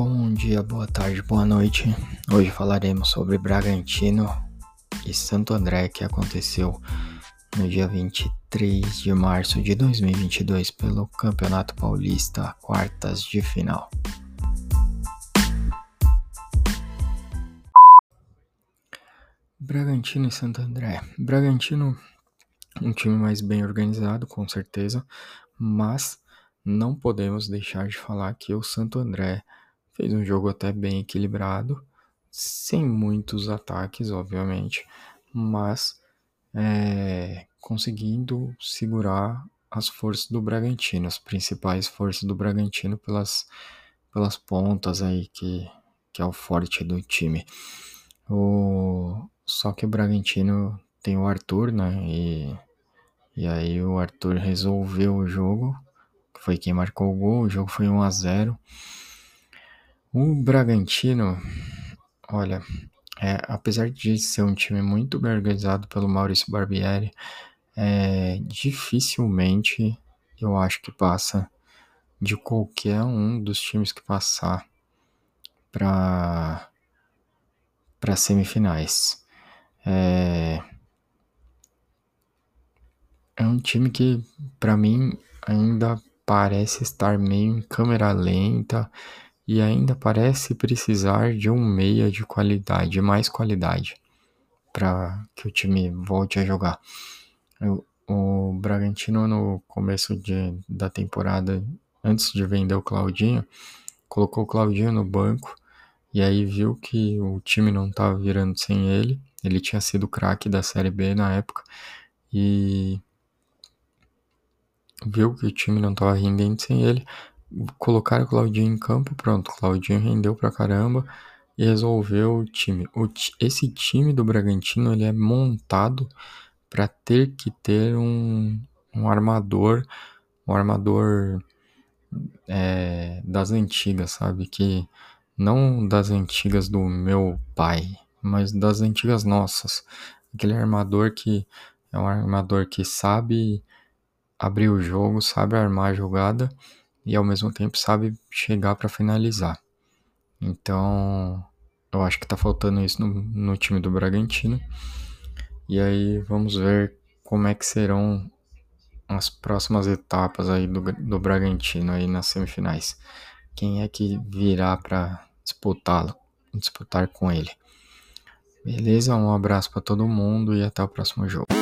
Bom dia, boa tarde, boa noite. Hoje falaremos sobre Bragantino e Santo André que aconteceu no dia 23 de março de 2022 pelo Campeonato Paulista, quartas de final. Bragantino e Santo André. Bragantino, um time mais bem organizado, com certeza, mas não podemos deixar de falar que o Santo André Fez um jogo até bem equilibrado, sem muitos ataques, obviamente, mas é, conseguindo segurar as forças do Bragantino, as principais forças do Bragantino pelas, pelas pontas aí que, que é o forte do time. O, só que o Bragantino tem o Arthur, né? E, e aí o Arthur resolveu o jogo, foi quem marcou o gol, o jogo foi 1 a 0 o Bragantino, olha, é, apesar de ser um time muito bem organizado pelo Maurício Barbieri, é, dificilmente eu acho que passa de qualquer um dos times que passar para para semifinais. É, é um time que para mim ainda parece estar meio em câmera lenta e ainda parece precisar de um meia de qualidade, mais qualidade, para que o time volte a jogar. O, Bragantino, no começo de, da temporada, antes de vender o Claudinho, colocou o Claudinho no banco e aí viu que o time não estava virando sem ele. Ele tinha sido craque da Série B na época e viu que o time não estava rendendo sem ele, colocaram o Claudinho em campo, pronto, Claudinho rendeu pra caramba e resolveu o time. O, esse time do Bragantino ele é montado para ter que ter um, um armador, um armador é, das antigas, sabe? Que não das antigas do meu pai, mas das antigas nossas. Aquele armador que é um armador que sabe abrir o jogo, sabe armar a jogada e ao mesmo tempo sabe chegar para finalizar. Então, eu acho que tá faltando isso no, no time do Bragantino. E aí vamos ver como é que serão as próximas etapas aí do, do Bragantino aí nas semifinais. Quem é que virá para disputá-lo, disputar com ele. Beleza? Um abraço para todo mundo e até o próximo jogo.